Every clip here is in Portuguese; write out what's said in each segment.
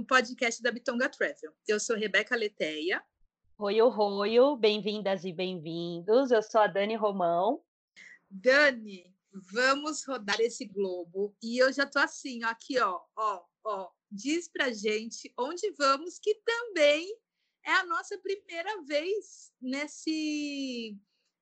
No podcast da Bitonga Travel. Eu sou Rebeca Leteia. Oi, oi, bem-vindas e bem-vindos. Eu sou a Dani Romão. Dani, vamos rodar esse globo. E eu já tô assim, ó, aqui, ó, ó, ó. Diz pra gente onde vamos, que também é a nossa primeira vez nesse.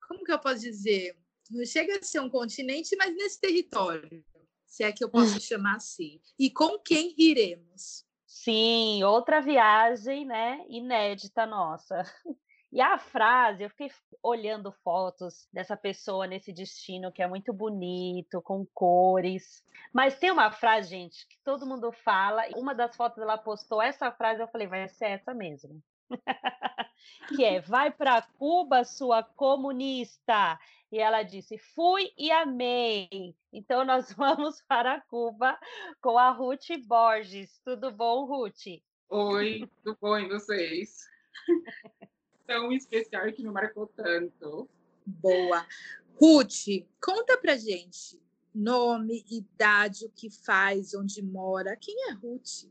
Como que eu posso dizer? Não chega a ser um continente, mas nesse território, se é que eu posso chamar assim. E com quem iremos? Sim, outra viagem, né? Inédita nossa. E a frase, eu fiquei olhando fotos dessa pessoa nesse destino que é muito bonito, com cores. Mas tem uma frase, gente, que todo mundo fala. Uma das fotos ela postou essa frase, eu falei, vai ser essa mesmo. que é: vai para Cuba, sua comunista. E ela disse: fui e amei. Então nós vamos para Cuba com a Ruth Borges. Tudo bom, Ruth? Oi, tudo bom e vocês? Tão especial que me marcou tanto. Boa. Ruth, conta pra gente nome, idade, o que faz, onde mora. Quem é Ruth?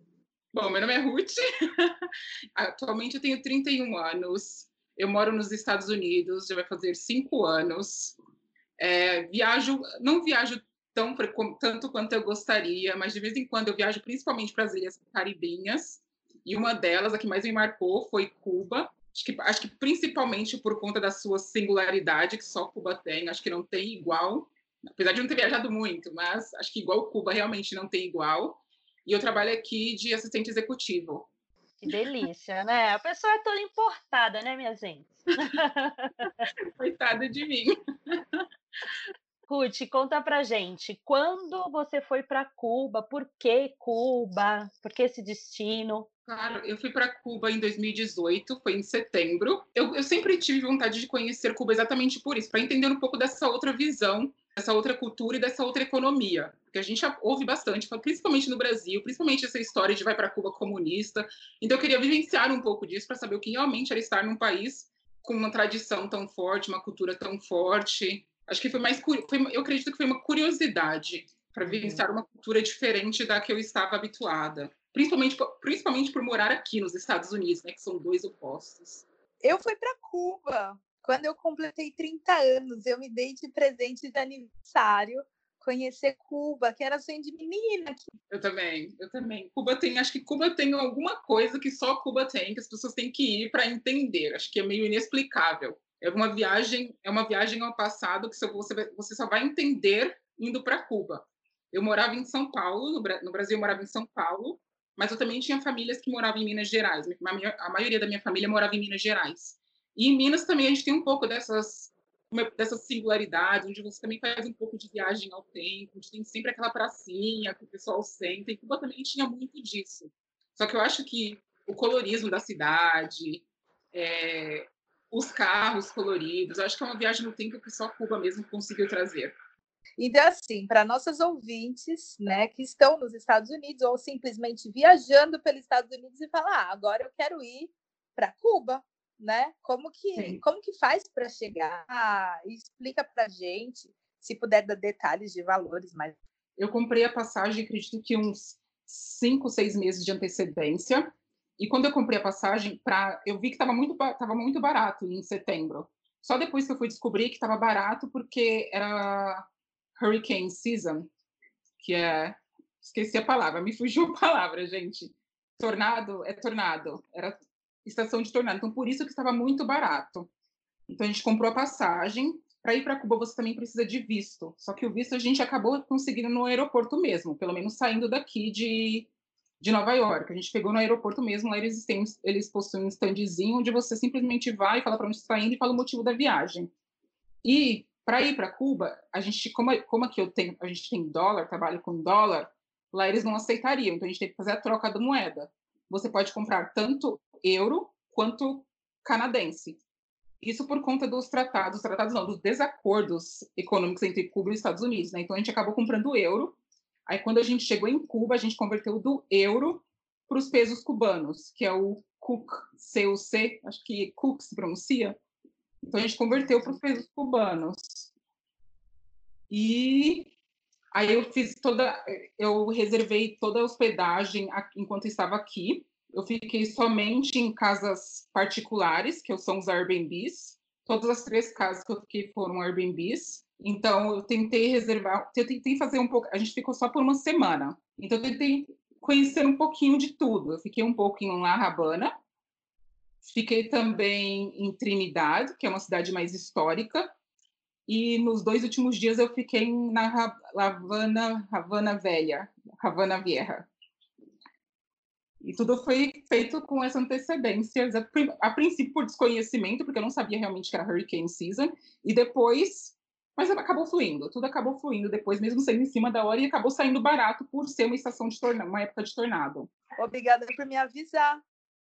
Bom, meu nome é Ruth. Atualmente eu tenho 31 anos. Eu moro nos Estados Unidos, já vai fazer cinco anos. É, viajo, não viajo tão tanto quanto eu gostaria, mas de vez em quando eu viajo principalmente para as ilhas caribenhas. E uma delas, a que mais me marcou, foi Cuba. Acho que, acho que principalmente por conta da sua singularidade, que só Cuba tem, acho que não tem igual. Apesar de não ter viajado muito, mas acho que igual Cuba realmente não tem igual. E eu trabalho aqui de assistente executivo. Que delícia, né? A pessoa é toda importada, né, minha gente? Coitada de mim. Ruth, conta pra gente, quando você foi para Cuba? Por que Cuba? Por que esse destino? Claro, eu fui para Cuba em 2018, foi em setembro. Eu, eu sempre tive vontade de conhecer Cuba exatamente por isso, para entender um pouco dessa outra visão, dessa outra cultura e dessa outra economia. Porque a gente ouve bastante, principalmente no Brasil, principalmente essa história de vai para Cuba comunista. Então eu queria vivenciar um pouco disso para saber o que realmente era estar num país com uma tradição tão forte, uma cultura tão forte. Acho que foi mais, foi, eu acredito que foi uma curiosidade para vivenciar uma cultura diferente da que eu estava habituada principalmente, principalmente por morar aqui nos Estados Unidos, né, que são dois opostos. Eu fui para Cuba quando eu completei 30 anos. Eu me dei de presente de aniversário conhecer Cuba, que era sonho de menina. Eu também, eu também. Cuba tem, acho que Cuba tem alguma coisa que só Cuba tem, que as pessoas têm que ir para entender. Acho que é meio inexplicável. É uma viagem, é uma viagem ao passado que você, você só vai entender indo para Cuba. Eu morava em São Paulo, no, Brasil eu morava em São Paulo, mas eu também tinha famílias que moravam em Minas Gerais. A maioria da minha família morava em Minas Gerais. E em Minas também a gente tem um pouco dessas dessas singularidades, onde você também faz um pouco de viagem ao tempo, onde tem sempre aquela pracinha que o pessoal senta. E Cuba também tinha muito disso. Só que eu acho que o colorismo da cidade, é, os carros coloridos, eu acho que é uma viagem no tempo que só Cuba mesmo conseguiu trazer. Então, assim, para nossas ouvintes, né, que estão nos Estados Unidos ou simplesmente viajando pelos Estados Unidos e falar, ah, agora eu quero ir para Cuba, né? Como que, como que faz para chegar? Ah, explica para gente, se puder dar detalhes de valores, mas eu comprei a passagem, acredito que uns cinco, seis meses de antecedência. E quando eu comprei a passagem, pra, eu vi que estava muito, tava muito barato em setembro. Só depois que eu fui descobrir que estava barato, porque era hurricane season, que é. Esqueci a palavra, me fugiu a palavra, gente. Tornado é tornado, era estação de tornado. Então, por isso que estava muito barato. Então, a gente comprou a passagem. Para ir para Cuba, você também precisa de visto. Só que o visto a gente acabou conseguindo no aeroporto mesmo, pelo menos saindo daqui de, de Nova York. A gente pegou no aeroporto mesmo, lá eles, têm, eles possuem um standzinho onde você simplesmente vai, fala para onde está indo e fala o motivo da viagem. E para ir para Cuba, a gente, como, como aqui eu tenho, a gente tem dólar, trabalho com dólar, lá eles não aceitariam, então a gente tem que fazer a troca da moeda. você pode comprar tanto euro quanto canadense. Isso por conta dos tratados, tratados não, dos desacordos econômicos entre Cuba e os Estados Unidos, né? Então a gente acabou comprando euro. Aí quando a gente chegou em Cuba, a gente converteu do euro para os pesos cubanos, que é o CUC, CUC, acho que CUC se pronuncia. Então a gente converteu para os pesos cubanos. E aí eu fiz toda, eu reservei toda a hospedagem enquanto estava aqui. Eu fiquei somente em casas particulares, que são os Airbnbs. Todas as três casas que eu fiquei foram Airbnbs. Então eu tentei reservar, eu tentei fazer um pouco. A gente ficou só por uma semana. Então eu tentei conhecer um pouquinho de tudo. Eu fiquei um pouco em La Habana, fiquei também em Trinidad, que é uma cidade mais histórica, e nos dois últimos dias eu fiquei na Havana, Havana Velha, Havana Vieja. E tudo foi feito com essa antecedência, a princípio por desconhecimento, porque eu não sabia realmente que era hurricane season, e depois, mas acabou fluindo, tudo acabou fluindo depois, mesmo sendo em cima da hora, e acabou saindo barato por ser uma estação de tornado, uma época de tornado. Obrigada por me avisar.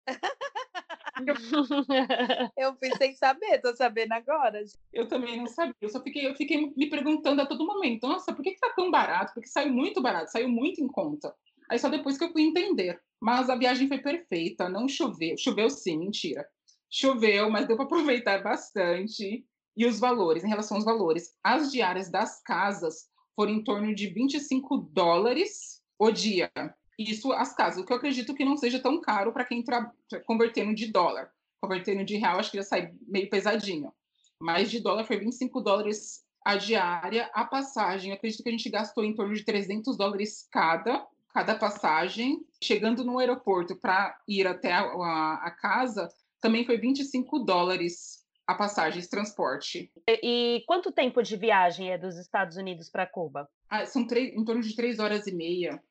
eu fui sem saber, tô sabendo agora. Eu também não sabia. Eu só fiquei, eu fiquei me perguntando a todo momento, nossa, por que, que tá tão barato? Porque saiu muito barato, saiu muito em conta. Aí só depois que eu fui entender. Mas a viagem foi perfeita, não choveu. Choveu sim, mentira. Choveu, mas deu para aproveitar bastante. E os valores, em relação aos valores, as diárias das casas foram em torno de 25 dólares o dia. Isso as casas, o que eu acredito que não seja tão caro para quem está convertendo de dólar. Convertendo de real, acho que já sai meio pesadinho. Mas de dólar foi 25 dólares a diária. A passagem, eu acredito que a gente gastou em torno de 300 dólares cada, cada passagem. Chegando no aeroporto para ir até a, a, a casa, também foi 25 dólares a passagem de transporte. E, e, quanto tempo de viagem é dos Estados Unidos para Cuba? Ah, são três, em torno de três horas e meia.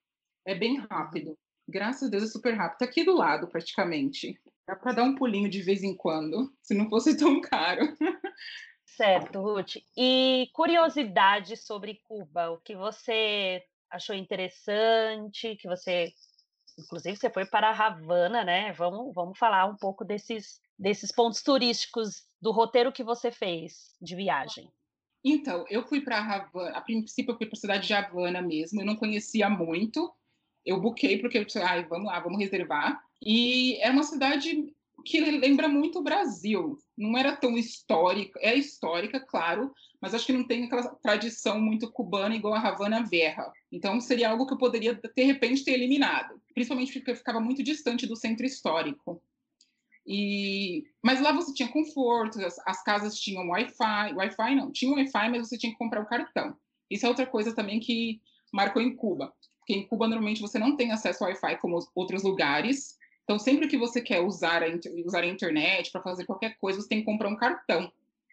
É bem rápido. Graças a Deus é super rápido. Tá aqui do lado, praticamente. Dá para dar um pulinho de vez em quando, se não fosse tão caro. Certo, Ruth. E curiosidade sobre Cuba, o que você achou interessante, que você, inclusive, você foi para a Havana, né? Vamos, vamos falar um pouco desses, desses pontos turísticos do roteiro que você fez de viagem. Então, eu fui para Havana, a princípio eu fui para a cidade de Havana mesmo, eu não conhecia muito, eu buquei porque eu disse, ai, vamos lá, vamos reservar. E é uma cidade que lembra muito o Brasil. Não era tão histórica, é histórica, claro, mas acho que não tem aquela tradição muito cubana igual a Havana Verra. Então seria algo que eu poderia de repente ter eliminado, principalmente porque ficava muito distante do centro histórico. E mas lá você tinha conforto, as, as casas tinham Wi-Fi, Wi-Fi não, tinha Wi-Fi, mas você tinha que comprar o cartão. Isso é outra coisa também que marcou em Cuba. Porque em Cuba, normalmente, você não tem acesso ao Wi-Fi como outros lugares. Então, sempre que você quer usar a, usar a internet para fazer qualquer coisa, você tem que comprar um cartão.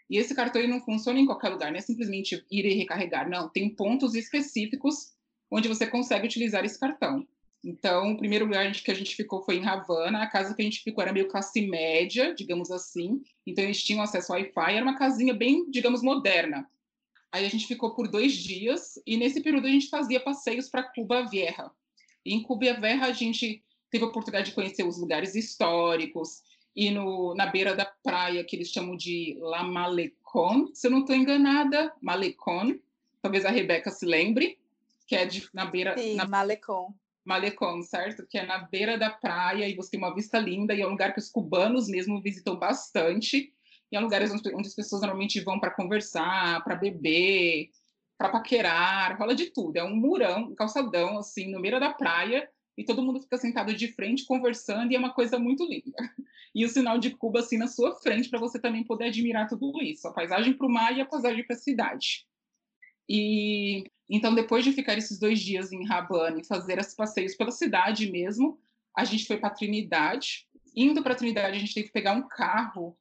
E esse cartão ele não funciona em qualquer lugar, não é simplesmente ir e recarregar. Não, tem pontos específicos onde você consegue utilizar esse cartão. Então, o primeiro lugar que a gente ficou foi em Havana. A casa que a gente ficou era meio classe média, digamos assim. Então, eles tinham acesso ao Wi-Fi. Era uma casinha bem, digamos, moderna. Aí a gente ficou por dois dias e nesse período a gente fazia passeios para Cuba Vieja. E em Cuba Vieja a gente teve a oportunidade de conhecer os lugares históricos e no, na beira da praia que eles chamam de La Malecon, se eu não estou enganada, Malecon, talvez a Rebeca se lembre, que é de, na beira... Sim, na, Malecon. Malecon, certo? Que é na beira da praia e você tem uma vista linda e é um lugar que os cubanos mesmo visitam bastante e é lugares onde, onde as pessoas normalmente vão para conversar, para beber, para paquerar, rola de tudo. É um murão, um calçadão, assim, no meio da praia, e todo mundo fica sentado de frente conversando, e é uma coisa muito linda. E o sinal de Cuba, assim, na sua frente, para você também poder admirar tudo isso, a paisagem para o mar e a paisagem para a cidade. E então, depois de ficar esses dois dias em Havana e fazer esses passeios pela cidade mesmo, a gente foi para Trinidade. Indo para Trinidade, a gente teve que pegar um carro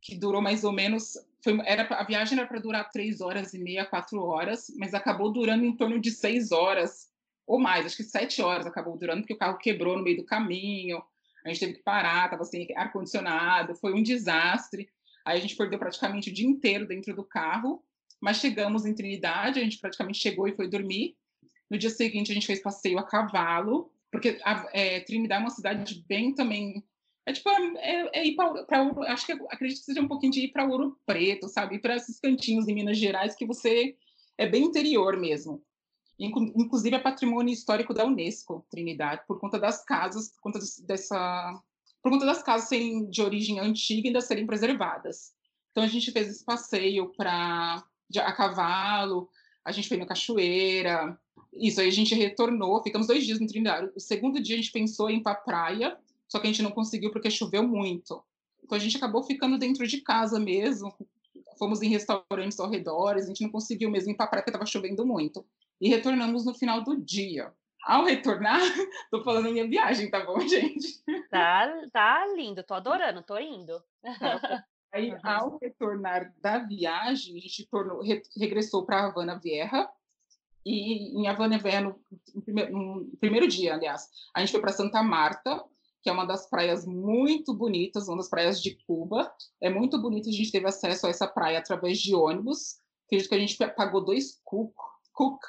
que durou mais ou menos. Foi, era, a viagem era para durar três horas e meia, quatro horas, mas acabou durando em torno de seis horas ou mais, acho que sete horas acabou durando, porque o carro quebrou no meio do caminho, a gente teve que parar, estava sem ar-condicionado, foi um desastre. Aí a gente perdeu praticamente o dia inteiro dentro do carro, mas chegamos em Trinidade, a gente praticamente chegou e foi dormir. No dia seguinte, a gente fez passeio a cavalo porque a, é, Trinidad é uma cidade bem também é tipo, é, é ir para acho que acredito que seja um pouquinho de ir para Ouro Preto, sabe? para esses cantinhos em Minas Gerais que você é bem interior mesmo. Inclusive é patrimônio histórico da Unesco, Trinidad, por conta das casas, por conta dessa, por conta das casas serem de origem antiga e ainda serem preservadas. Então a gente fez esse passeio para a cavalo, a gente foi na cachoeira, isso aí a gente retornou, ficamos dois dias no Trinidad. O segundo dia a gente pensou em ir para a praia, só que a gente não conseguiu porque choveu muito. Então a gente acabou ficando dentro de casa mesmo, fomos em restaurantes ao redor, a gente não conseguiu mesmo ir para praia porque estava chovendo muito. E retornamos no final do dia. Ao retornar, tô falando minha viagem, tá bom, gente? Tá, tá lindo, tô adorando, tô indo. Tá Aí, ao retornar da viagem, a gente tornou, re, regressou para Havana Vieja, e em Havana Vieja, no, no, primeiro, no primeiro dia, aliás, a gente foi para Santa Marta, que é uma das praias muito bonitas, uma das praias de Cuba. É muito bonito, a gente teve acesso a essa praia através de ônibus. Acredito que a gente pagou dois cook, cook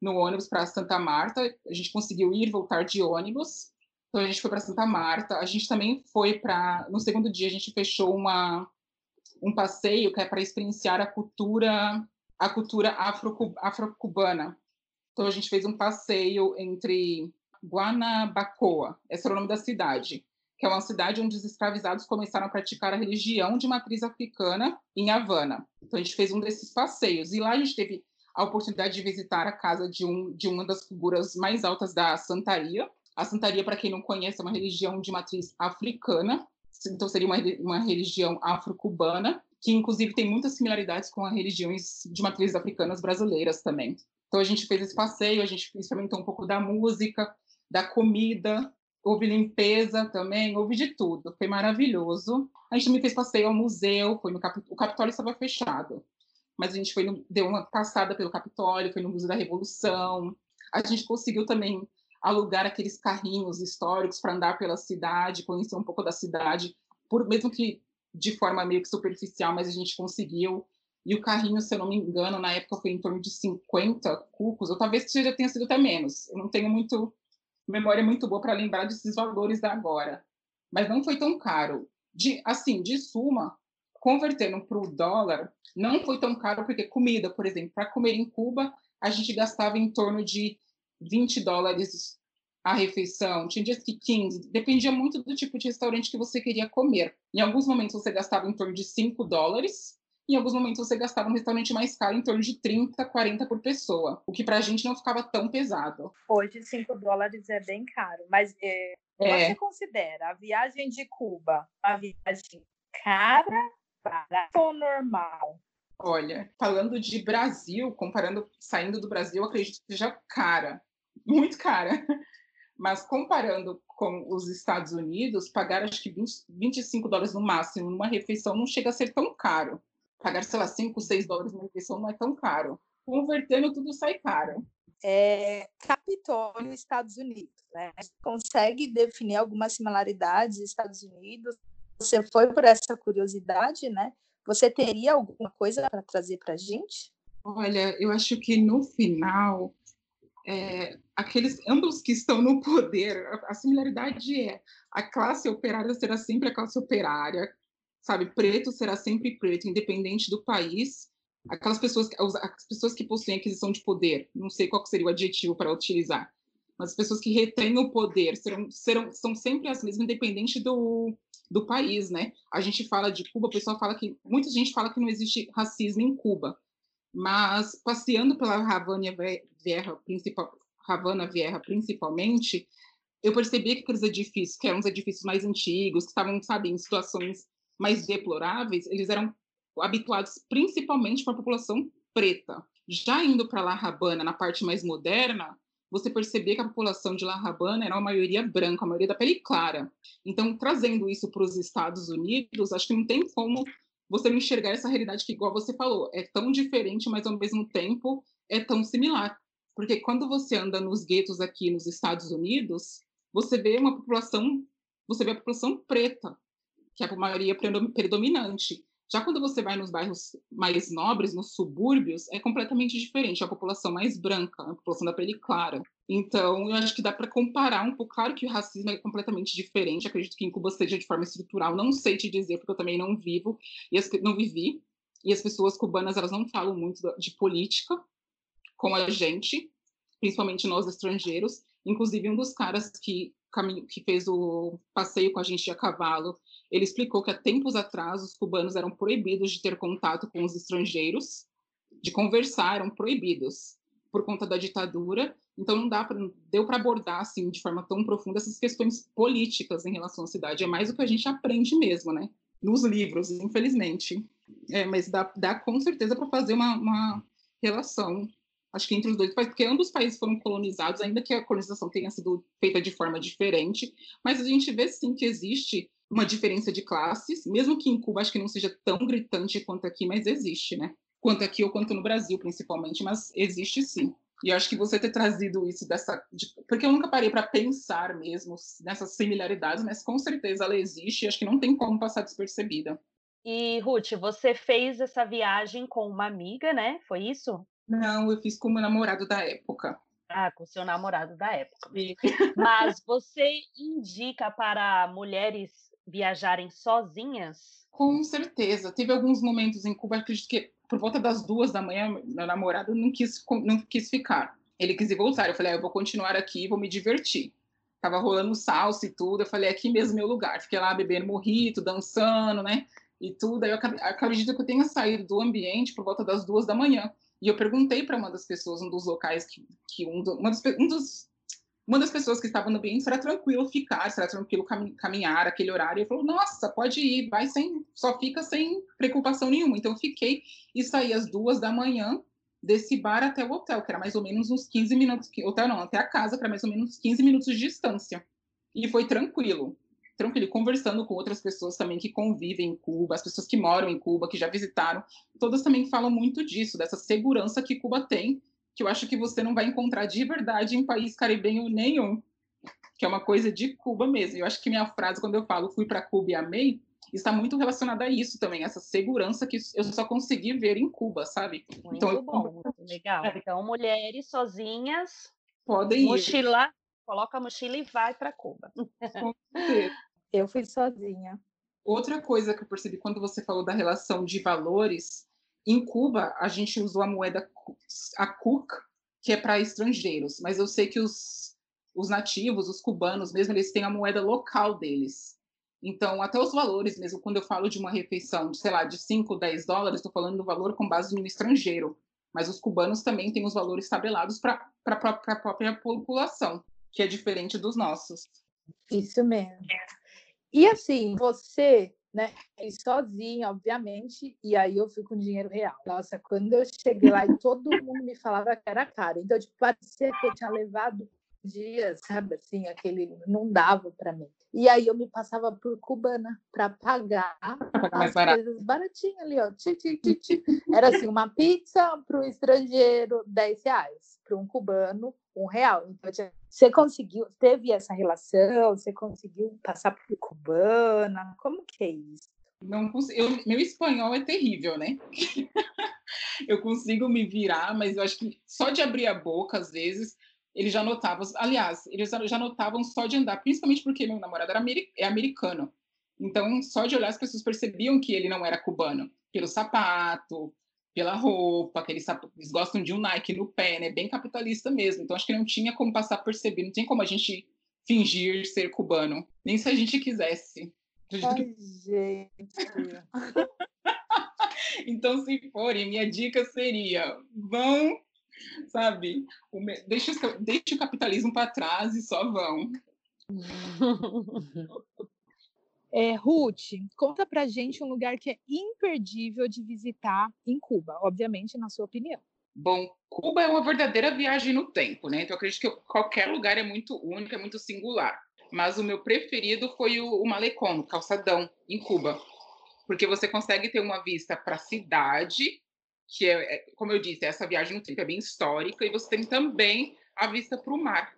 no ônibus para Santa Marta. A gente conseguiu ir e voltar de ônibus. Então a gente foi para Santa Marta. A gente também foi para. No segundo dia, a gente fechou uma, um passeio que é para experienciar a cultura a cultura afro-cubana. Então a gente fez um passeio entre Guanabacoa, esse era o nome da cidade, que é uma cidade onde os escravizados começaram a praticar a religião de matriz africana em Havana. Então a gente fez um desses passeios e lá a gente teve a oportunidade de visitar a casa de, um, de uma das figuras mais altas da Santaria. A Santaria, para quem não conhece, é uma religião de matriz africana, então seria uma, uma religião afro-cubana, que inclusive tem muitas similaridades com as religiões de matrizes africanas brasileiras também. Então a gente fez esse passeio, a gente experimentou um pouco da música, da comida, houve limpeza também, houve de tudo. Foi maravilhoso. A gente também fez passeio ao museu, foi no Cap... o Capitólio estava fechado, mas a gente foi no... deu uma passada pelo Capitólio, foi no Museu da Revolução. A gente conseguiu também alugar aqueles carrinhos históricos para andar pela cidade, conhecer um pouco da cidade, por mesmo que de forma meio que superficial, mas a gente conseguiu. E o carrinho, se eu não me engano, na época foi em torno de 50 cucos, ou talvez já tenha sido até menos. Eu não tenho muito memória muito boa para lembrar desses valores da agora. Mas não foi tão caro. De, assim, de suma, convertendo para o dólar, não foi tão caro, porque comida, por exemplo, para comer em Cuba, a gente gastava em torno de 20 dólares a refeição, tinha dias que 15, dependia muito do tipo de restaurante que você queria comer. Em alguns momentos você gastava em torno de 5 dólares, em alguns momentos você gastava no restaurante mais caro em torno de 30, 40 por pessoa, o que para a gente não ficava tão pesado. Hoje 5 dólares é bem caro, mas é, é. você considera a viagem de Cuba uma viagem cara, barata ou normal? Olha, falando de Brasil, comparando, saindo do Brasil, acredito que seja cara, muito cara. Mas comparando com os Estados Unidos, pagar acho que 20, 25 dólares no máximo numa refeição não chega a ser tão caro pagar, sei lá, 5, 6 dólares na refeição não é tão caro. Convertendo, tudo sai caro. É, Capitólio, Estados Unidos, né? Consegue definir algumas similaridades Estados Unidos? Você foi por essa curiosidade, né? Você teria alguma coisa para trazer para a gente? Olha, eu acho que no final, é, aqueles ambos que estão no poder, a, a similaridade é a classe operária será sempre a classe operária, sabe? Preto será sempre preto, independente do país. Aquelas pessoas, as pessoas que possuem aquisição de poder, não sei qual seria o adjetivo para utilizar, mas as pessoas que retêm o poder serão, serão, são sempre as mesmas, independente do, do país, né? A gente fala de Cuba, o pessoal fala que muita gente fala que não existe racismo em Cuba, mas passeando pela Havana Vieja, principal, Havana Vieja principalmente, eu percebi que aqueles edifícios, que eram os edifícios mais antigos, que estavam, sabe, em situações mais deploráveis, eles eram habituados principalmente para a população preta. Já indo para La Habana, na parte mais moderna, você percebia que a população de La Habana era uma maioria branca, a maioria da pele clara. Então, trazendo isso para os Estados Unidos, acho que não tem como você não enxergar essa realidade que, igual você falou, é tão diferente, mas ao mesmo tempo é tão similar. Porque quando você anda nos guetos aqui nos Estados Unidos, você vê uma população, você vê a população preta, que é a maioria predominante. Já quando você vai nos bairros mais nobres, nos subúrbios, é completamente diferente. É a população mais branca, a população da pele clara. Então, eu acho que dá para comparar um pouco. Claro que o racismo é completamente diferente. Acredito que em Cuba seja de forma estrutural. Não sei te dizer, porque eu também não vivo e as, não vivi. E as pessoas cubanas elas não falam muito de política com a gente, principalmente nós estrangeiros. Inclusive, um dos caras que, que fez o passeio com a gente a cavalo, ele explicou que há tempos atrás os cubanos eram proibidos de ter contato com os estrangeiros, de conversar, eram proibidos por conta da ditadura. Então não dá pra, deu para abordar assim de forma tão profunda essas questões políticas em relação à cidade. É mais o que a gente aprende mesmo, né? Nos livros, infelizmente. É, mas dá, dá com certeza para fazer uma, uma relação acho que entre os dois países, porque ambos os países foram colonizados, ainda que a colonização tenha sido feita de forma diferente, mas a gente vê sim que existe uma diferença de classes, mesmo que em Cuba acho que não seja tão gritante quanto aqui, mas existe, né? Quanto aqui ou quanto no Brasil, principalmente, mas existe sim. E eu acho que você ter trazido isso dessa. De, porque eu nunca parei para pensar mesmo nessas similaridades, mas com certeza ela existe e acho que não tem como passar despercebida. E, Ruth, você fez essa viagem com uma amiga, né? Foi isso? Não, eu fiz com o meu namorado da época. Ah, com seu namorado da época. Mas você indica para mulheres viajarem sozinhas? Com certeza. Teve alguns momentos em Cuba, acredito que por volta das duas da manhã, meu namorado não quis, não quis ficar. Ele quis ir voltar. Eu falei, ah, eu vou continuar aqui, vou me divertir. Tava rolando salsa e tudo. Eu falei, aqui mesmo é meu lugar. Fiquei lá bebendo morrito, dançando, né? E tudo. Aí eu acredito que eu tenha saído do ambiente por volta das duas da manhã. E eu perguntei para uma das pessoas, um dos locais que, que um, do, uma, das, um dos, uma das pessoas que estava no ambiente, será tranquilo ficar, será tranquilo caminhar aquele horário. Ele falou, nossa, pode ir, vai sem, só fica sem preocupação nenhuma. Então eu fiquei e saí às duas da manhã desse bar até o hotel, que era mais ou menos uns 15 minutos, hotel não, até a casa, que era mais ou menos 15 minutos de distância. E foi tranquilo tranquilo, conversando com outras pessoas também que convivem em Cuba, as pessoas que moram em Cuba, que já visitaram, todas também falam muito disso, dessa segurança que Cuba tem, que eu acho que você não vai encontrar de verdade em país caribenho nenhum, que é uma coisa de Cuba mesmo. Eu acho que minha frase, quando eu falo fui para Cuba e amei, está muito relacionada a isso também, essa segurança que eu só consegui ver em Cuba, sabe? Muito então, bom, muito legal. É. Então, mulheres sozinhas, podem mochila, coloca a mochila e vai para Cuba. Com certeza. Eu fui sozinha. Outra coisa que eu percebi quando você falou da relação de valores, em Cuba a gente usou a moeda a CUC, que é para estrangeiros, mas eu sei que os, os nativos, os cubanos mesmo, eles têm a moeda local deles. Então, até os valores mesmo, quando eu falo de uma refeição, sei lá, de 5, 10 dólares, estou falando do valor com base no estrangeiro. Mas os cubanos também têm os valores tabelados para a própria população, que é diferente dos nossos. Isso mesmo. E assim, você, né, sozinha, obviamente, e aí eu fui com dinheiro real. Nossa, quando eu cheguei lá e todo mundo me falava que era caro. Então, tipo, parecia que eu tinha levado dias, sabe, assim, aquele não dava para mim. E aí eu me passava por cubana para pagar as coisas baratinhas ali, ó. Ti, ti, ti, Era assim, uma pizza para o estrangeiro, 10 reais. Para um cubano, um real. Então, você conseguiu, teve essa relação? Você conseguiu passar por cubana? Como que é isso? Não eu, meu espanhol é terrível, né? eu consigo me virar, mas eu acho que só de abrir a boca, às vezes, ele já notava. Aliás, eles já notavam só de andar, principalmente porque meu namorado era é americano. Então, só de olhar, as pessoas percebiam que ele não era cubano, pelo sapato, pela roupa, que eles, eles, gostam de um Nike no pé, né? Bem capitalista mesmo. Então acho que não tinha como passar perceber, não tem como a gente fingir ser cubano, nem se a gente quisesse. Ai, que... gente. então, se forem, minha dica seria: vão, sabe, deixa, deixa o capitalismo para trás e só vão. É, Ruth, conta pra gente um lugar que é imperdível de visitar em Cuba, obviamente, na sua opinião. Bom, Cuba é uma verdadeira viagem no tempo, né? Então, eu acredito que qualquer lugar é muito único, é muito singular. Mas o meu preferido foi o, o Malecón, o calçadão, em Cuba. Porque você consegue ter uma vista para a cidade, que é, é, como eu disse, essa viagem no tempo é bem histórica, e você tem também a vista para o mar.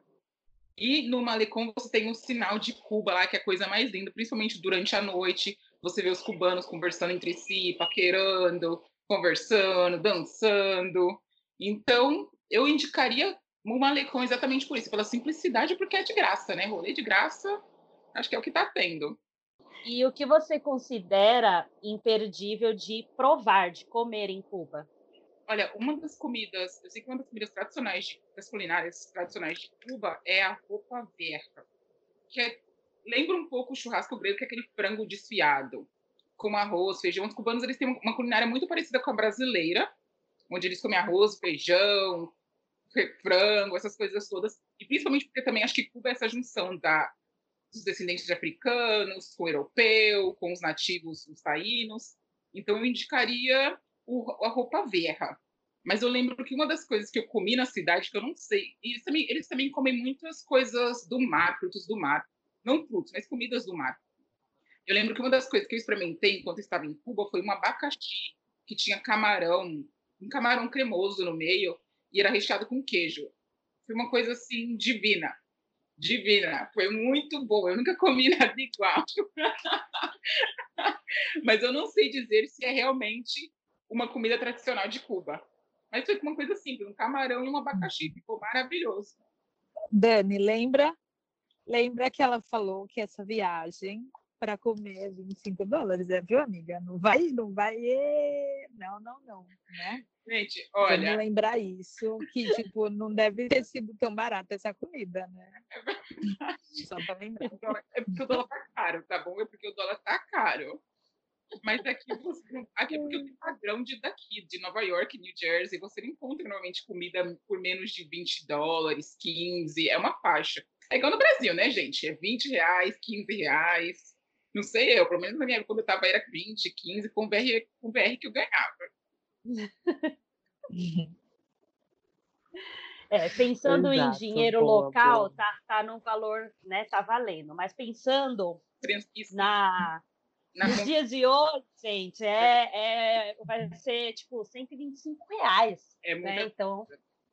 E no Malecon você tem o sinal de Cuba lá, que é a coisa mais linda, principalmente durante a noite, você vê os cubanos conversando entre si, paquerando, conversando, dançando. Então, eu indicaria o Malecão exatamente por isso, pela simplicidade, porque é de graça, né? Rolê de graça, acho que é o que está tendo. E o que você considera imperdível de provar, de comer em Cuba? Olha, uma das comidas, eu sei que uma das comidas tradicionais, das culinárias tradicionais de Cuba é a roupa verga, que é, lembra um pouco o churrasco grego, que é aquele frango desfiado, com arroz, feijão. Os cubanos eles têm uma culinária muito parecida com a brasileira, onde eles comem arroz, feijão, frango, essas coisas todas. E principalmente porque também acho que Cuba é essa junção da, dos descendentes de africanos, com o europeu, com os nativos, os taínos. Então eu indicaria o, a roupa verra. Mas eu lembro que uma das coisas que eu comi na cidade, que eu não sei, eles também, eles também comem muitas coisas do mar, frutos do mar. Não frutos, mas comidas do mar. Eu lembro que uma das coisas que eu experimentei enquanto estava em Cuba foi um abacaxi que tinha camarão, um camarão cremoso no meio e era recheado com queijo. Foi uma coisa assim divina. Divina. Foi muito bom. Eu nunca comi nada igual. Mas eu não sei dizer se é realmente uma comida tradicional de Cuba. Mas foi uma coisa simples, um camarão e um abacaxi, ficou maravilhoso. Dani, lembra? Lembra que ela falou que essa viagem para comer 25 dólares, é, viu, amiga? Não vai, não vai, não, não, não, né? Gente, olha. Vamos lembrar isso, que tipo, não deve ter sido tão barata essa comida, né? É verdade. Só para lembrar. É porque o dólar tá caro, tá bom? É porque o dólar tá caro. Mas aqui, você, aqui é porque eu tenho padrão de daqui, de Nova York, New Jersey, você não encontra normalmente comida por menos de 20 dólares, 15, é uma faixa. É igual no Brasil, né, gente? É 20 reais, 15 reais. Não sei eu, pelo menos na minha quando eu estava era 20, 15, com o VR, com VR que eu ganhava. É, pensando Exato, em dinheiro boa, local, boa. Tá, tá no valor, né? Tá valendo. Mas pensando na, nos dias de hoje, gente, é, é, vai ser tipo 125 reais. É né? Então,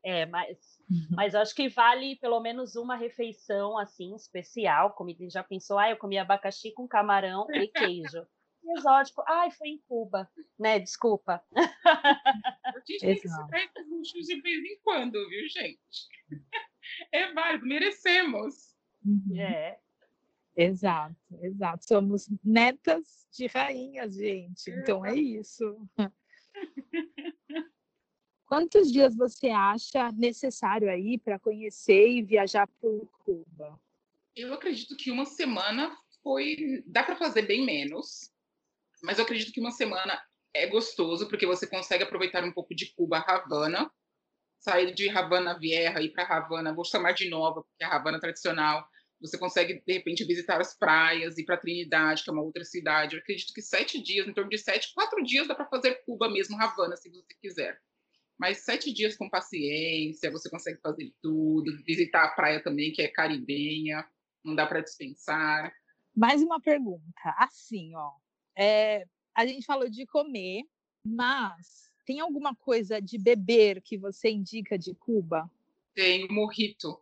é, mas, uhum. mas eu acho que vale pelo menos uma refeição assim especial. Comida já pensou, ah, eu comi abacaxi com camarão e queijo. Exótico, ai, foi em Cuba, né? Desculpa. A gente tem que se de vez em quando, viu, gente? É válido, merecemos. Uhum. É. Exato, exato. Somos netas de rainhas, gente. Então é isso. Quantos dias você acha necessário aí para conhecer e viajar por Cuba? Eu acredito que uma semana foi. dá para fazer bem menos, mas eu acredito que uma semana é gostoso, porque você consegue aproveitar um pouco de Cuba, Havana, sair de Havana Vieja e ir para Havana, vou chamar de nova, porque é a Havana tradicional. Você consegue, de repente, visitar as praias, ir para Trinidade, que é uma outra cidade. Eu acredito que sete dias, em torno de sete, quatro dias, dá para fazer Cuba mesmo, Havana, se você quiser. Mas sete dias com paciência, você consegue fazer tudo, visitar a praia também, que é caribenha, não dá para dispensar. Mais uma pergunta, assim, ó, é, a gente falou de comer, mas tem alguma coisa de beber que você indica de Cuba? Tem o morrito.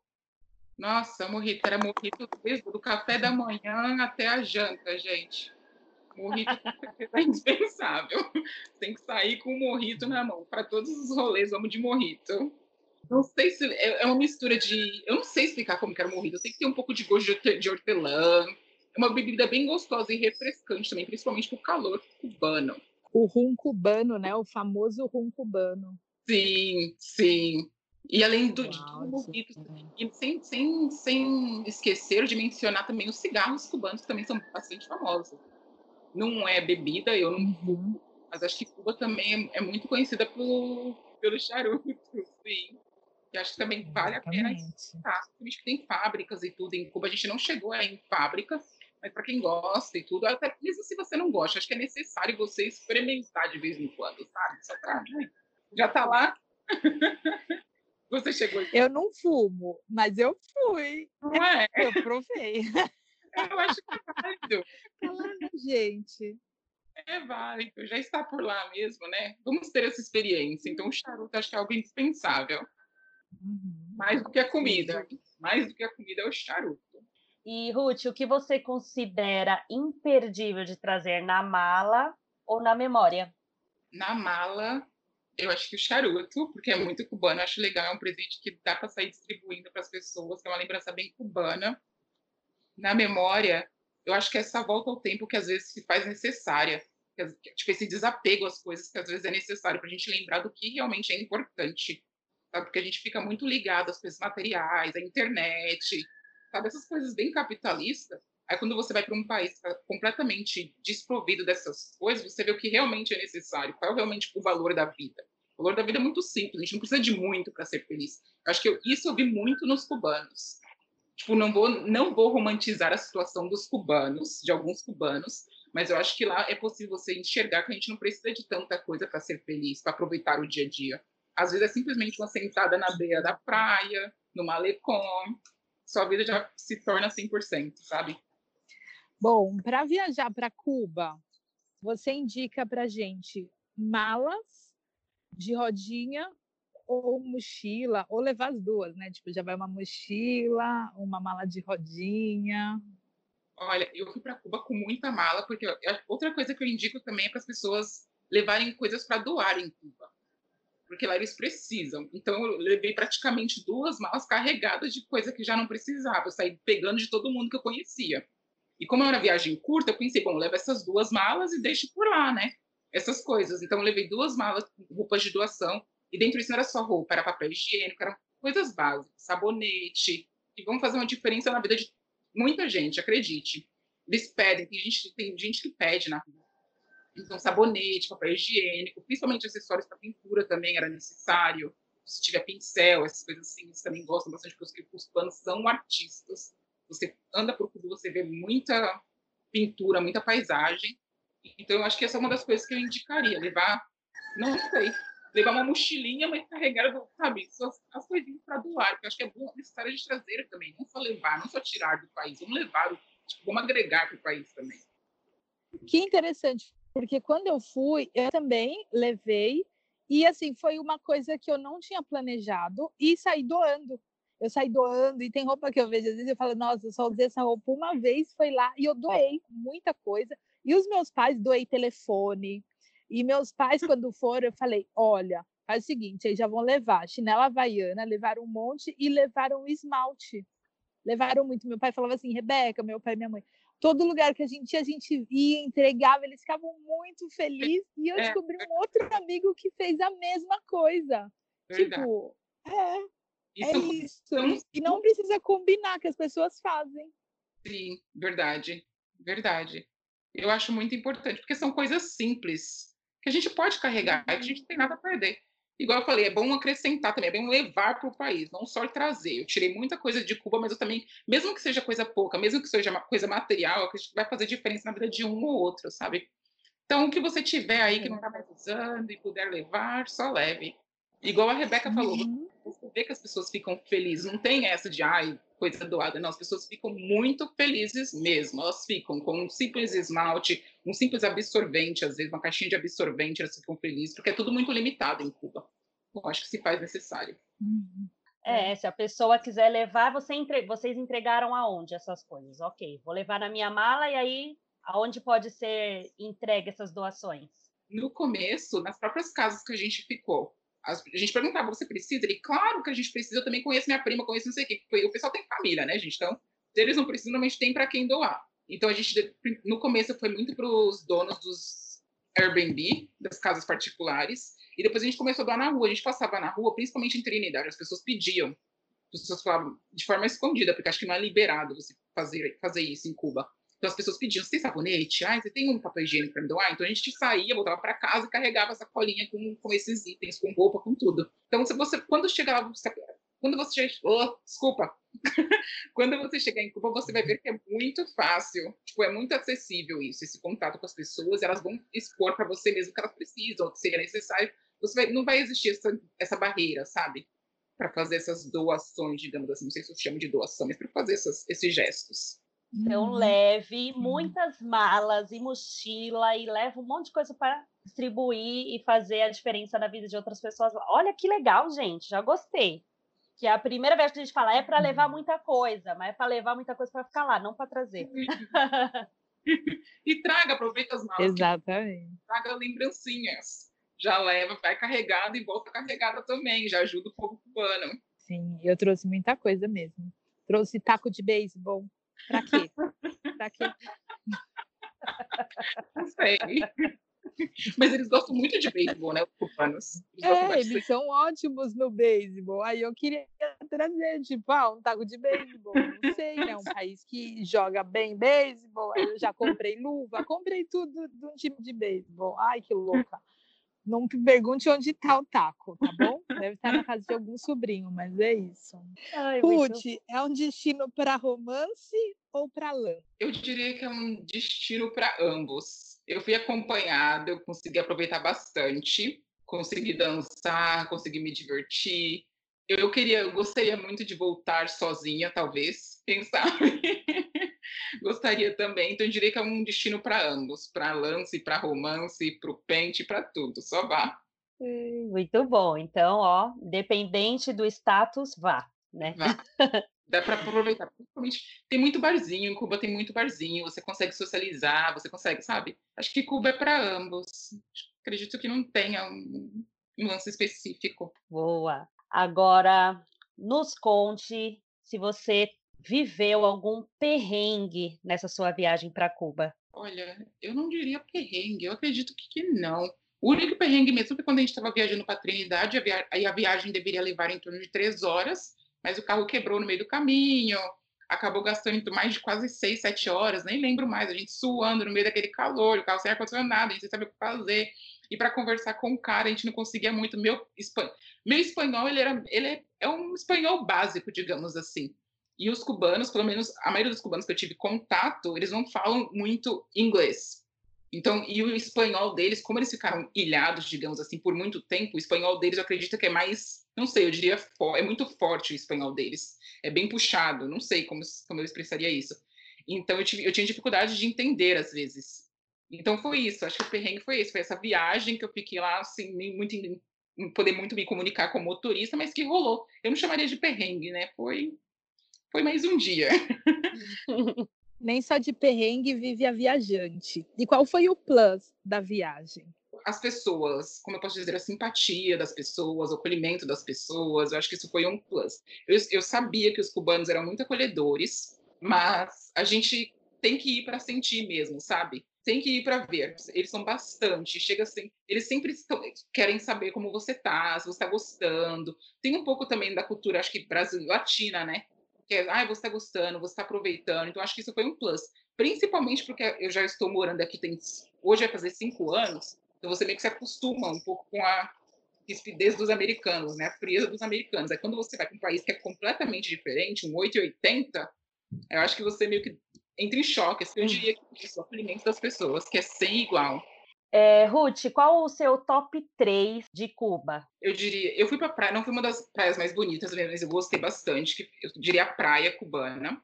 Nossa, morrito, era morrito desde do café da manhã até a janta, gente. Morrito é indispensável. Tem que sair com o morrito na mão. Para todos os rolês, vamos de morrito. Não sei se é, é uma mistura de. Eu não sei explicar como que era o morrito. Eu sei que tem um pouco de gosto de hortelã. É uma bebida bem gostosa e refrescante também, principalmente pro calor cubano. O rum cubano, né? O famoso rum cubano. Sim, sim. E além do, Uau, morrito, sem, sem, sem esquecer de mencionar também os cigarros cubanos, que também são bastante famosos não é bebida, eu não uhum. mas acho que Cuba também é, é muito conhecida pelo, pelo charuto, sim. E acho que também vale a pena que tem fábricas e tudo em Cuba. A gente não chegou em fábricas, mas para quem gosta e tudo, até mesmo se você não gosta, acho que é necessário você experimentar de vez em quando, sabe? Só pra, né? Já tá lá. você chegou. Eu não fumo, mas eu fui. Não é? Eu provei. Eu acho que é válido. Né, gente. É válido, já está por lá mesmo, né? Vamos ter essa experiência. Então, o charuto acho que é algo indispensável. Uhum. Mais do que a comida. Mais do que a comida é o charuto. E, Ruth, o que você considera imperdível de trazer na mala ou na memória? Na mala, eu acho que o charuto, porque é muito cubano, eu acho legal, é um presente que dá para sair distribuindo para as pessoas, que é uma lembrança bem cubana. Na memória, eu acho que é essa volta ao tempo que às vezes se faz necessária, tipo esse desapego às coisas que às vezes é necessário para a gente lembrar do que realmente é importante, sabe? Porque a gente fica muito ligado às coisas materiais, à internet, sabe? Essas coisas bem capitalistas. Aí quando você vai para um país tá completamente desprovido dessas coisas, você vê o que realmente é necessário, qual é realmente o valor da vida. O valor da vida é muito simples, a gente não precisa de muito para ser feliz. Eu acho que eu, isso eu vi muito nos cubanos. Tipo, não vou, não vou romantizar a situação dos cubanos, de alguns cubanos, mas eu acho que lá é possível você enxergar que a gente não precisa de tanta coisa para ser feliz, para aproveitar o dia a dia. Às vezes é simplesmente uma sentada na beira da praia, no malecom, sua vida já se torna 100%, sabe? Bom, para viajar para Cuba, você indica para gente malas de rodinha ou mochila, ou levar as duas, né? Tipo, já vai uma mochila, uma mala de rodinha. Olha, eu fui para Cuba com muita mala, porque outra coisa que eu indico também é para as pessoas levarem coisas para doar em Cuba. Porque lá eles precisam. Então, eu levei praticamente duas malas carregadas de coisa que já não precisava. Eu saí pegando de todo mundo que eu conhecia. E como era viagem curta, eu pensei, bom, leva essas duas malas e deixe por lá, né? Essas coisas. Então, eu levei duas malas, roupas de doação, e dentro disso não era só roupa, era papel higiênico, eram coisas básicas, sabonete, que vão fazer uma diferença na vida de muita gente, acredite. Eles pedem, tem gente, tem gente que pede na rua. Então, sabonete, papel higiênico, principalmente acessórios para pintura também era necessário. Se tiver pincel, essas coisas assim, eles também gostam bastante, porque os panos são artistas. Você anda por tudo, você vê muita pintura, muita paisagem. Então, eu acho que essa é uma das coisas que eu indicaria, levar, não sei, levar uma mochilinha, mas carregar, sabe, as, as coisinhas para doar, porque eu acho que é bom, necessário gente trazer também, não só levar, não só tirar do país, vamos levar, tipo, vamos agregar para o país também. Que interessante, porque quando eu fui, eu também levei, e assim, foi uma coisa que eu não tinha planejado, e saí doando. Eu saí doando, e tem roupa que eu vejo, às vezes eu falo, nossa, eu só usei essa roupa uma vez, foi lá, e eu doei muita coisa. E os meus pais doei telefone, e meus pais, quando foram, eu falei: olha, faz o seguinte, aí já vão levar chinela havaiana, levaram um monte e levaram esmalte. Levaram muito. Meu pai falava assim: Rebeca, meu pai e minha mãe, todo lugar que a gente ia, a gente ia, entregava, eles ficavam muito felizes. E eu é. descobri um outro amigo que fez a mesma coisa. Verdade. Tipo, é, isso é isso. E não precisa combinar, que as pessoas fazem. Sim, verdade, verdade. Eu acho muito importante, porque são coisas simples que a gente pode carregar, que a gente não tem nada a perder. Igual eu falei, é bom acrescentar também, é bom levar para o país, não só trazer. Eu tirei muita coisa de Cuba, mas eu também, mesmo que seja coisa pouca, mesmo que seja uma coisa material, que vai fazer diferença na vida de um ou outro, sabe? Então, o que você tiver aí que não está mais usando e puder levar, só leve. Igual a Rebeca falou, uhum. você vê que as pessoas ficam felizes, não tem essa de, ai, coisa doada, não, as pessoas ficam muito felizes mesmo, elas ficam com um simples esmalte, um simples absorvente, às vezes uma caixinha de absorvente, elas ficam felizes, porque é tudo muito limitado em Cuba. Eu acho que se faz necessário. Uhum. É, se a pessoa quiser levar, você entre... vocês entregaram aonde essas coisas? Ok, vou levar na minha mala e aí aonde pode ser entregue essas doações? No começo, nas próprias casas que a gente ficou, a gente perguntava, você precisa? Ele, claro que a gente precisa, eu também conheço minha prima, conheço não sei o quê. O pessoal tem família, né, gente? Então, se eles não precisam, normalmente tem para quem doar. Então, a gente, no começo, foi muito para os donos dos Airbnb, das casas particulares, e depois a gente começou a doar na rua. A gente passava na rua, principalmente em Trinidad, as pessoas pediam. As pessoas falavam de forma escondida, porque acho que não é liberado você fazer, fazer isso em Cuba. Então as pessoas pediam, você tem sabonete? Ah, você tem um papel higiênico para me doar? Então a gente saía, voltava para casa e carregava essa colinha com, com esses itens, com roupa, com tudo. Então se você, quando chegava, quando você oh, desculpa, quando você chegar em Cuba, você vai ver que é muito fácil, tipo, é muito acessível isso, esse contato com as pessoas, elas vão expor para você mesmo que elas precisam, que seria necessário. Você vai, não vai existir essa, essa barreira, sabe? Para fazer essas doações, digamos assim, não sei se eu chamo de doação, mas para fazer essas, esses gestos. Então, uhum. leve uhum. muitas malas e mochila e leve um monte de coisa para distribuir e fazer a diferença na vida de outras pessoas. Olha que legal, gente, já gostei. Que é a primeira vez que a gente fala, é para levar muita coisa, mas é para levar muita coisa para ficar lá, não para trazer. e traga, aproveita as malas. Exatamente. Traga lembrancinhas. Já leva, vai carregada e volta carregada também, já ajuda o povo cubano. Sim, eu trouxe muita coisa mesmo. Trouxe taco de beisebol. Pra quê? pra quê? Não sei. Mas eles gostam muito de beisebol, né? Os cubanos. Eles é, eles são ótimos no beisebol. Aí eu queria trazer, tipo, ah, um taco de beisebol. Não sei, né? Um país que joga bem beisebol. Aí eu já comprei luva, comprei tudo de um time de beisebol. Ai, que louca. Não me pergunte onde está o taco, tá bom? Deve estar na casa de algum sobrinho, mas é isso. Ruth, muito... é um destino para romance ou para lã? Eu diria que é um destino para ambos. Eu fui acompanhada, eu consegui aproveitar bastante, consegui dançar, consegui me divertir. Eu queria, eu gostaria muito de voltar sozinha, talvez, quem sabe. Gostaria também, então eu diria que é um destino para ambos, para lance, para romance, para o pente, para tudo, só vá. Hum, muito bom. Então, ó, dependente do status, vá, né? Vá. Dá para aproveitar. Principalmente, tem muito barzinho, em Cuba tem muito barzinho, você consegue socializar, você consegue, sabe? Acho que Cuba é para ambos. Acredito que não tenha um, um lance específico. Boa. Agora, nos conte se você viveu algum perrengue nessa sua viagem para Cuba? Olha, eu não diria perrengue, eu acredito que, não. O único perrengue mesmo foi quando a gente estava viajando para a Trinidade, a, a viagem deveria levar em torno de três horas, mas o carro quebrou no meio do caminho, acabou gastando mais de quase seis, sete horas, nem lembro mais, a gente suando no meio daquele calor, o carro sem ar-condicionado, a gente sem saber o que fazer. E para conversar com o cara, a gente não conseguia muito. Meu, espan... Meu espanhol, ele, era, ele é, é um espanhol básico, digamos assim. E os cubanos, pelo menos a maioria dos cubanos que eu tive contato, eles não falam muito inglês. Então, e o espanhol deles, como eles ficaram ilhados, digamos assim, por muito tempo, o espanhol deles eu acredito que é mais, não sei, eu diria, é muito forte o espanhol deles. É bem puxado, não sei como, como eu expressaria isso. Então, eu, tive, eu tinha dificuldade de entender às vezes. Então, foi isso. Acho que o perrengue foi isso. Foi essa viagem que eu fiquei lá, assim, muito, poder muito me comunicar com o motorista, mas que rolou. Eu não chamaria de perrengue, né? Foi foi mais um dia. Nem só de perrengue vive a viajante. E qual foi o plus da viagem? As pessoas, como eu posso dizer, a simpatia das pessoas, o acolhimento das pessoas, eu acho que isso foi um plus. Eu, eu sabia que os cubanos eram muito acolhedores, mas a gente tem que ir para sentir mesmo, sabe? Tem que ir para ver. Eles são bastante. Chega assim, eles sempre estão, querem saber como você tá, se você está gostando. Tem um pouco também da cultura, acho que brasileira, latina, né? Que é, ah, você está gostando, você está aproveitando. Então, acho que isso foi um plus. Principalmente porque eu já estou morando aqui, tem, hoje vai fazer cinco anos, então você meio que se acostuma um pouco com a rispidez dos americanos, né? A frieza dos americanos. Aí quando você vai para um país que é completamente diferente, um 880, eu acho que você meio que entra em choque. Assim, eu diria que isso, o acolhimento das pessoas, que é sem igual. É, Ruth, qual o seu top 3 de Cuba? Eu diria, eu fui para praia, não foi uma das praias mais bonitas, mas eu gostei bastante. Eu diria a praia cubana.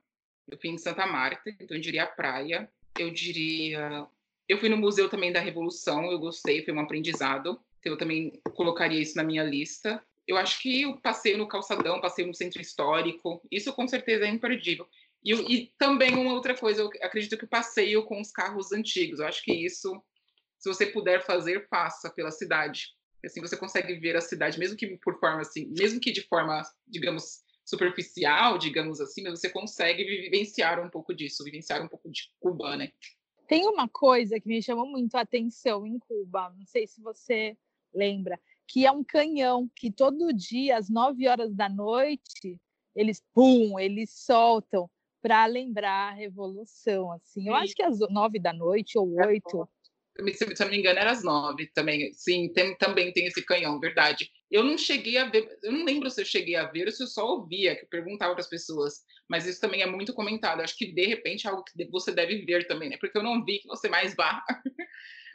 Eu fui em Santa Marta, então eu diria a praia. Eu diria, eu fui no Museu também da Revolução, eu gostei, foi um aprendizado. Então eu também colocaria isso na minha lista. Eu acho que o passeio no calçadão, passeio no centro histórico, isso com certeza é imperdível. E, e também uma outra coisa, eu acredito que o passeio com os carros antigos, eu acho que isso se você puder fazer, faça pela cidade. Assim você consegue ver a cidade, mesmo que por forma assim, mesmo que de forma, digamos, superficial, digamos assim, mas você consegue vivenciar um pouco disso, vivenciar um pouco de Cuba, né? Tem uma coisa que me chamou muito a atenção em Cuba, não sei se você lembra, que é um canhão que todo dia às nove horas da noite eles pum, eles soltam para lembrar a revolução, assim. Eu acho que às nove da noite ou é oito se, se eu não me engano, era às nove também. Sim, tem, também tem esse canhão, verdade. Eu não cheguei a ver, eu não lembro se eu cheguei a ver ou se eu só ouvia, que eu perguntava para as pessoas. Mas isso também é muito comentado. Acho que, de repente, é algo que você deve ver também, né? Porque eu não vi que você mais vá.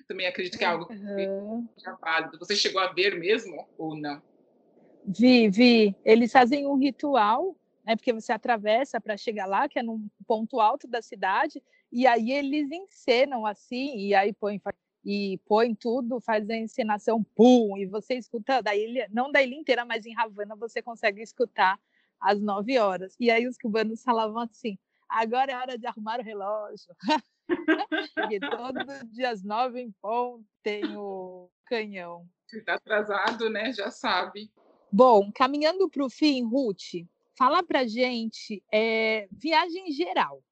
também acredito que é algo que uhum. é válido. Você chegou a ver mesmo ou não? Vi, vi. Eles fazem um ritual, né? Porque você atravessa para chegar lá, que é num ponto alto da cidade, e aí eles encenam assim, e aí põem e põe tudo, faz a encenação, pum, e você escuta da ilha, não da ilha inteira, mas em Havana você consegue escutar às nove horas. E aí os cubanos falavam assim: agora é hora de arrumar o relógio. Porque todo dia às nove em ponto tem o canhão. Se está atrasado, né? Já sabe. Bom, caminhando para o fim, Ruth, fala para gente é, viagem geral,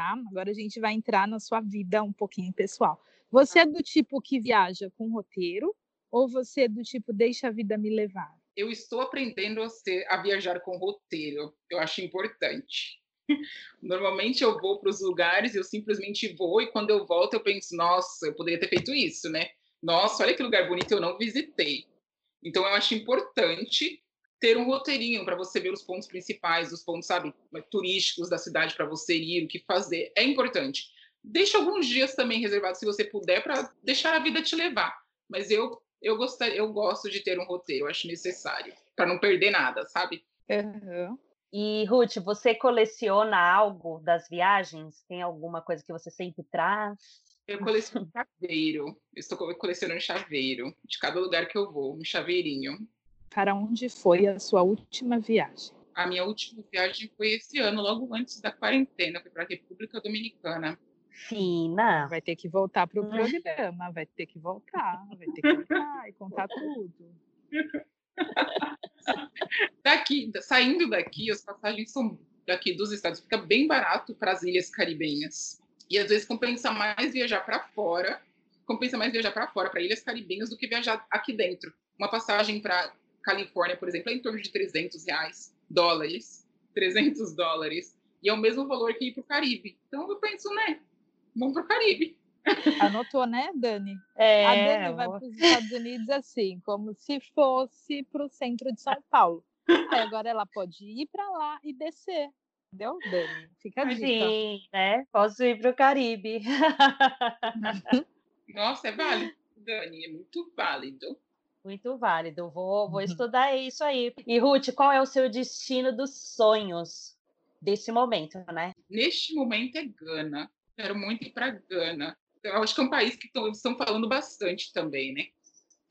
tá? Agora a gente vai entrar na sua vida um pouquinho pessoal. Você é do tipo que viaja com roteiro ou você é do tipo deixa a vida me levar? Eu estou aprendendo a, ser, a viajar com roteiro. Eu acho importante. Normalmente eu vou para os lugares, eu simplesmente vou e quando eu volto eu penso, nossa, eu poderia ter feito isso, né? Nossa, olha que lugar bonito eu não visitei. Então eu acho importante ter um roteirinho para você ver os pontos principais, os pontos, sabe, turísticos da cidade para você ir, o que fazer. É importante. Deixe alguns dias também reservados, se você puder, para deixar a vida te levar. Mas eu eu gostaria, eu gosto de ter um roteiro, acho necessário para não perder nada, sabe? Uhum. E, Ruth, você coleciona algo das viagens? Tem alguma coisa que você sempre traz? Eu coleciono chaveiro. Eu estou colecionando chaveiro de cada lugar que eu vou, um chaveirinho. Para onde foi a sua última viagem? A minha última viagem foi esse ano, logo antes da quarentena. Fui para a República Dominicana. Fina. Vai ter que voltar para o programa, vai ter que voltar, vai ter que voltar e contar tudo. daqui, saindo daqui, as passagens são daqui dos estados, fica bem barato para as ilhas caribenhas. E às vezes compensa mais viajar para fora, compensa mais viajar para fora, para ilhas caribenhas, do que viajar aqui dentro. Uma passagem para Califórnia, por exemplo, é em torno de 300 reais, dólares, 300 dólares. E é o mesmo valor que ir para o Caribe. Então eu penso, né? Vamos para o Caribe. Anotou, né, Dani? É, a Dani vai para os Estados Unidos assim, como se fosse para o centro de São Paulo. Aí agora ela pode ir para lá e descer. Entendeu, Dani? Fica a dica. Sim, né? Posso ir para o Caribe. Nossa, é válido, Dani, é muito válido. Muito válido. Vou, vou uhum. estudar isso aí. E, Ruth, qual é o seu destino dos sonhos desse momento, né? Neste momento é Gana quero muito ir para Gana. Eu acho que é um país que tão, estão falando bastante também, né?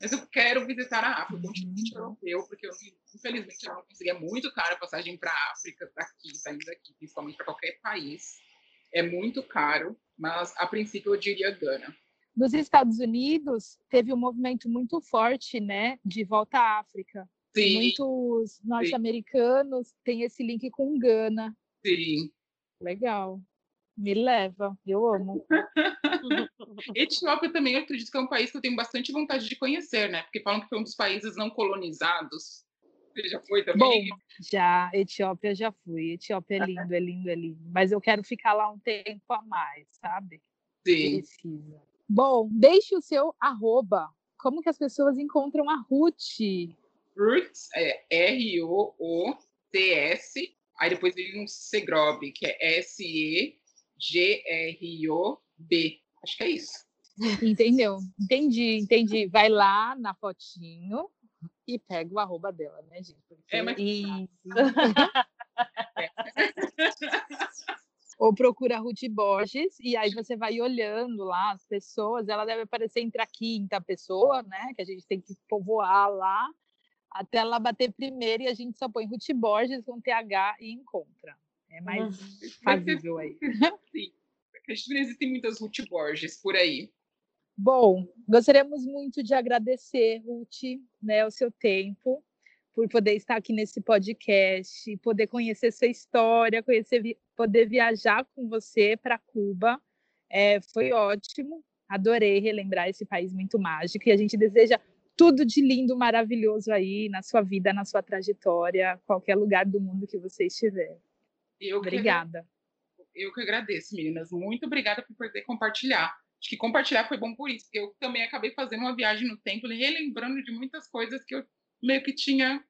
Mas eu quero visitar a África, o continente uhum. europeu, porque eu, infelizmente eu não conseguia muito caro a passagem para a África, daqui, saindo daqui, principalmente para qualquer país. É muito caro, mas a princípio eu diria Gana. Nos Estados Unidos teve um movimento muito forte, né, de volta à África. Sim. Muitos norte-americanos têm esse link com Gana. Sim. Legal. Me leva, eu amo. Etiópia também, eu acredito que é um país que eu tenho bastante vontade de conhecer, né? Porque falam que foi um dos países não colonizados. Você já foi também? Bom, já, Etiópia já fui. Etiópia é lindo, é lindo, é lindo. Mas eu quero ficar lá um tempo a mais, sabe? Sim. Precisa. Bom, deixe o seu arroba. Como que as pessoas encontram a Ruth? Ruth é R-O-O-T-S. Aí depois vem um Segrob, que é S-E G-R-O-B. Acho que é isso. Entendeu? Entendi, entendi. Vai lá na fotinho e pega o arroba dela, né, gente? Porque... É, mas... Isso. Ou procura Ruth Borges e aí você vai olhando lá as pessoas. Ela deve aparecer entre a quinta pessoa, né? Que a gente tem que povoar lá até ela bater primeiro e a gente só põe Ruth Borges com TH e encontra. É mais uhum. fazível aí. Sim. Acredito que não existem muitas Ruth Borges por aí. Bom, gostaríamos muito de agradecer, Ruth, né, o seu tempo, por poder estar aqui nesse podcast, poder conhecer sua história, conhecer, poder viajar com você para Cuba. É, foi ótimo, adorei relembrar esse país muito mágico e a gente deseja tudo de lindo, maravilhoso aí na sua vida, na sua trajetória, qualquer lugar do mundo que você estiver. Eu obrigada. Que, eu que agradeço, meninas. Muito obrigada por poder compartilhar. Acho que compartilhar foi bom por isso, porque eu também acabei fazendo uma viagem no tempo, relembrando de muitas coisas que eu meio que tinha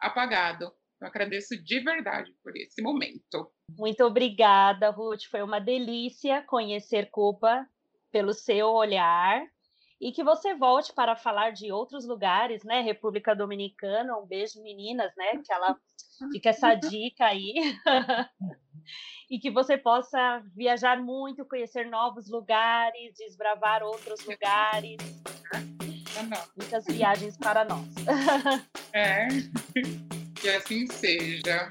apagado. Eu agradeço de verdade por esse momento. Muito obrigada, Ruth. Foi uma delícia conhecer Cuba pelo seu olhar e que você volte para falar de outros lugares, né? República Dominicana, um beijo, meninas, né? Que ela fica essa dica aí. e que você possa viajar muito, conhecer novos lugares, desbravar outros lugares. Muitas viagens para nós. É, que assim seja.